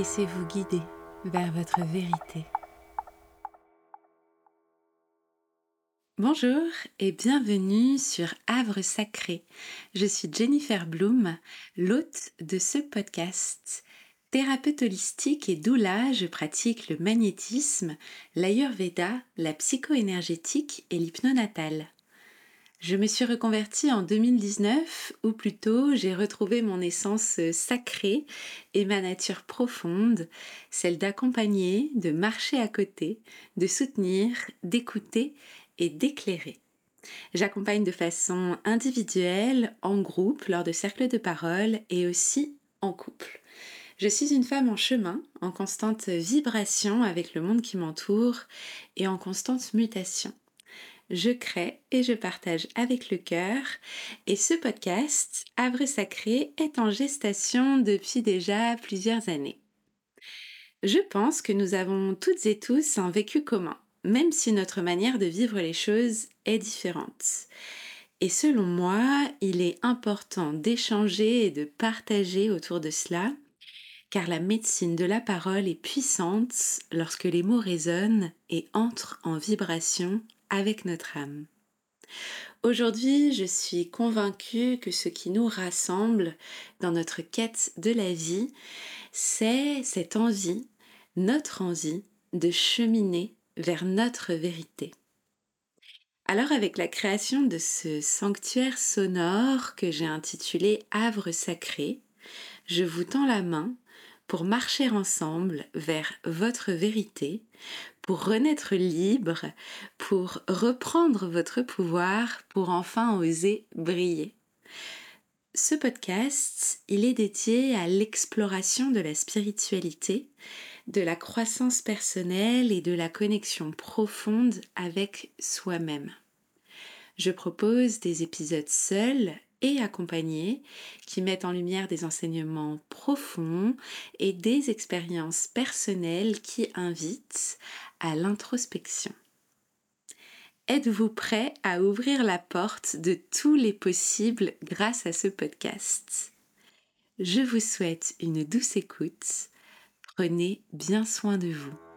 Laissez-vous guider vers votre vérité. Bonjour et bienvenue sur Havre Sacré. Je suis Jennifer Bloom, l'hôte de ce podcast. Thérapeute holistique et doula, je pratique le magnétisme, l'ayurveda, la psychoénergétique et l'hypnonatal. Je me suis reconvertie en 2019, ou plutôt j'ai retrouvé mon essence sacrée et ma nature profonde, celle d'accompagner, de marcher à côté, de soutenir, d'écouter et d'éclairer. J'accompagne de façon individuelle, en groupe, lors de cercles de parole et aussi en couple. Je suis une femme en chemin, en constante vibration avec le monde qui m'entoure et en constante mutation je crée et je partage avec le cœur. Et ce podcast, Havre Sacré, est en gestation depuis déjà plusieurs années. Je pense que nous avons toutes et tous un vécu commun, même si notre manière de vivre les choses est différente. Et selon moi, il est important d'échanger et de partager autour de cela, car la médecine de la parole est puissante lorsque les mots résonnent et entrent en vibration avec notre âme. Aujourd'hui, je suis convaincue que ce qui nous rassemble dans notre quête de la vie, c'est cette envie, notre envie de cheminer vers notre vérité. Alors avec la création de ce sanctuaire sonore que j'ai intitulé Havre sacré, je vous tends la main pour marcher ensemble vers votre vérité, pour renaître libre, pour reprendre votre pouvoir, pour enfin oser briller. Ce podcast, il est dédié à l'exploration de la spiritualité, de la croissance personnelle et de la connexion profonde avec soi-même. Je propose des épisodes seuls et accompagnés qui mettent en lumière des enseignements profonds et des expériences personnelles qui invitent à l'introspection. Êtes-vous prêt à ouvrir la porte de tous les possibles grâce à ce podcast? Je vous souhaite une douce écoute. Prenez bien soin de vous.